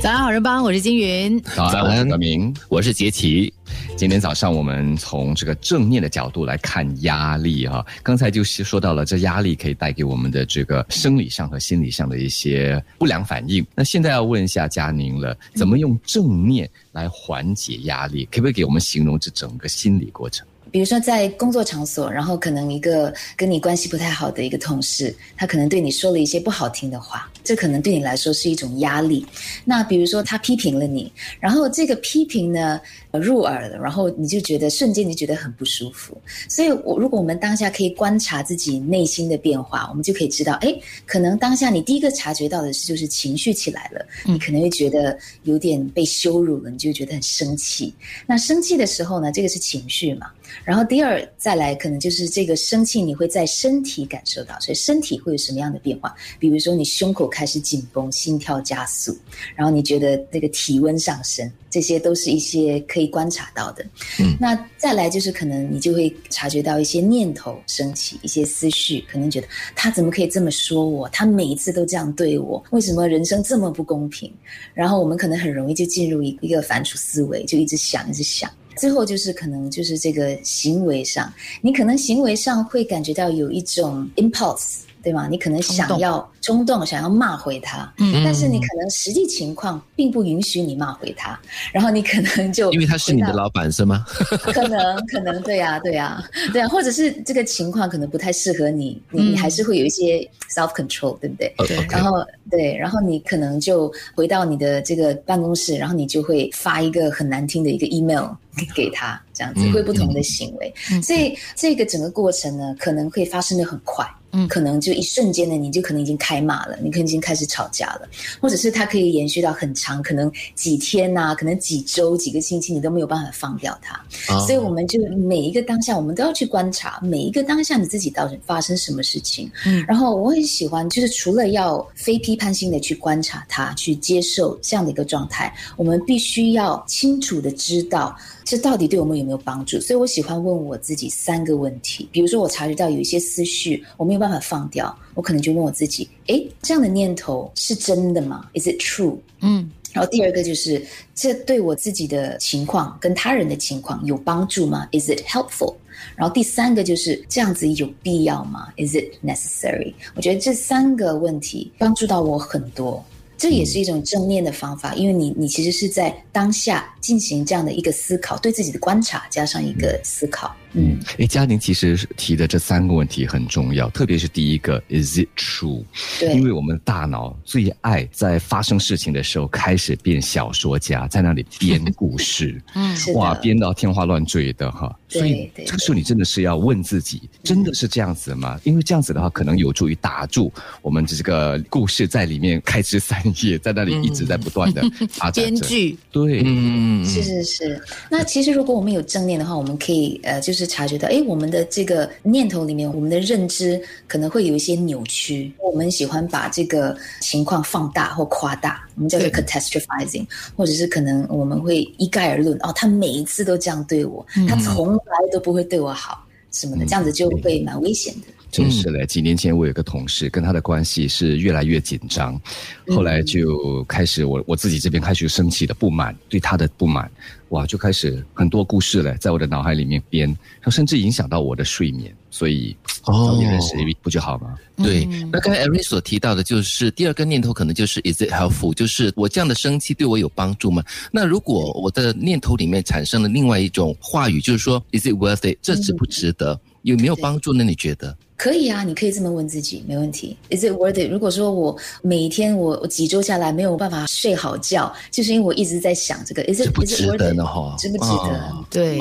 早上好人帮，我是金云。早安，我是德明，我是杰奇。今天早上我们从这个正面的角度来看压力哈，刚才就是说到了这压力可以带给我们的这个生理上和心理上的一些不良反应。那现在要问一下佳宁了，怎么用正面来缓解压力？可不可以给我们形容这整个心理过程？比如说在工作场所，然后可能一个跟你关系不太好的一个同事，他可能对你说了一些不好听的话，这可能对你来说是一种压力。那比如说他批评了你，然后这个批评呢入耳了，然后你就觉得瞬间你觉得很不舒服。所以，我如果我们当下可以观察自己内心的变化，我们就可以知道，哎，可能当下你第一个察觉到的是就是情绪起来了，你可能会觉得有点被羞辱了，你就觉得很生气。那生气的时候呢，这个是情绪嘛？然后第二再来，可能就是这个生气，你会在身体感受到，所以身体会有什么样的变化？比如说你胸口开始紧绷，心跳加速，然后你觉得那个体温上升，这些都是一些可以观察到的。嗯，那再来就是可能你就会察觉到一些念头升起，一些思绪，可能觉得他怎么可以这么说我？他每一次都这样对我，为什么人生这么不公平？然后我们可能很容易就进入一一个反刍思维，就一直想，一直想。最后就是可能就是这个行为上，你可能行为上会感觉到有一种 impulse，对吗？你可能想要。冲动想要骂回他，嗯，但是你可能实际情况并不允许你骂回他，然后你可能就 因为他是你的老板是吗？可能可能对呀对呀对啊，或者是这个情况可能不太适合你，你你还是会有一些 self control，对不对？对。然后对，然后你可能就回到你的这个办公室，然后你就会发一个很难听的一个 email 给他，这样子会不同的行为。所以这个整个过程呢，可能会发生的很快，嗯，可能就一瞬间的，你就可能已经开。骂了，你可能已经开始吵架了，或者是它可以延续到很长，可能几天呐，可能几周、几个星期，你都没有办法放掉它。所以我们就每一个当下，我们都要去观察每一个当下你自己到底发生什么事情。嗯，然后我很喜欢，就是除了要非批判性的去观察它，去接受这样的一个状态，我们必须要清楚的知道。这到底对我们有没有帮助？所以我喜欢问我自己三个问题。比如说，我察觉到有一些思绪我没有办法放掉，我可能就问我自己：哎，这样的念头是真的吗？Is it true？嗯。然后第二个就是，这对我自己的情况跟他人的情况有帮助吗？Is it helpful？然后第三个就是这样子有必要吗？Is it necessary？我觉得这三个问题帮助到我很多。这也是一种正念的方法，因为你你其实是在当下进行这样的一个思考，对自己的观察加上一个思考。嗯，哎，嘉宁其实提的这三个问题很重要，特别是第一个，Is it true？对，因为我们大脑最爱在发生事情的时候开始变小说家，在那里编故事，嗯，哇，编到天花乱坠的哈。所以这个时候你真的是要问自己，真的是这样子吗？因为这样子的话，可能有助于打住我们这个故事在里面开枝散叶，在那里一直在不断的发展。编剧，对，嗯，是是是。那其实如果我们有正念的话，我们可以呃，就是。是察觉到，哎，我们的这个念头里面，我们的认知可能会有一些扭曲。我们喜欢把这个情况放大或夸大，我们叫做 catastrophizing，或者是可能我们会一概而论，哦，他每一次都这样对我，他从来都不会对我好什么的，这样子就会蛮危险的。真是嘞，几年前我有个同事，跟他的关系是越来越紧张，后来就开始我我自己这边开始升起的不满，对他的不满。哇，就开始很多故事嘞，在我的脑海里面编，甚至影响到我的睡眠，所以早点认识不就好吗？对，那刚才 Eric 所提到的，就是第二个念头，可能就是 Is it helpful？就是我这样的生气对我有帮助吗？那如果我的念头里面产生了另外一种话语，就是说 Is it worth it？这值不值得？有没有帮助呢？你觉得？可以啊，你可以这么问自己，没问题。Is it worth it？如果说我每一天我我几周下来没有办法睡好觉，就是因为我一直在想这个，Is it Is it worth it？值不值得？对，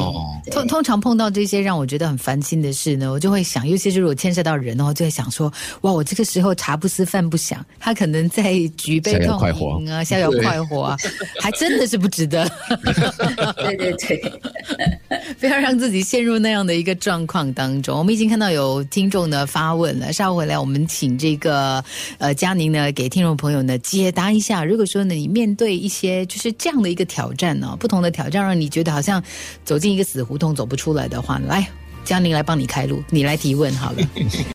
通通常碰到这些让我觉得很烦心的事呢，我就会想，尤其是如果牵涉到人的话，就会想说，哇，我这个时候茶不思饭不想，他可能在举杯痛饮啊，逍遥快活啊，还真的是不值得。对 对对，不要让自己陷入那样的一个状况当中。我们已经看到有听众。呢发问了，稍后回来我们请这个呃佳宁呢给听众朋友呢解答一下。如果说呢你面对一些就是这样的一个挑战呢，不同的挑战让你觉得好像走进一个死胡同走不出来的话，来佳宁来帮你开路，你来提问好了。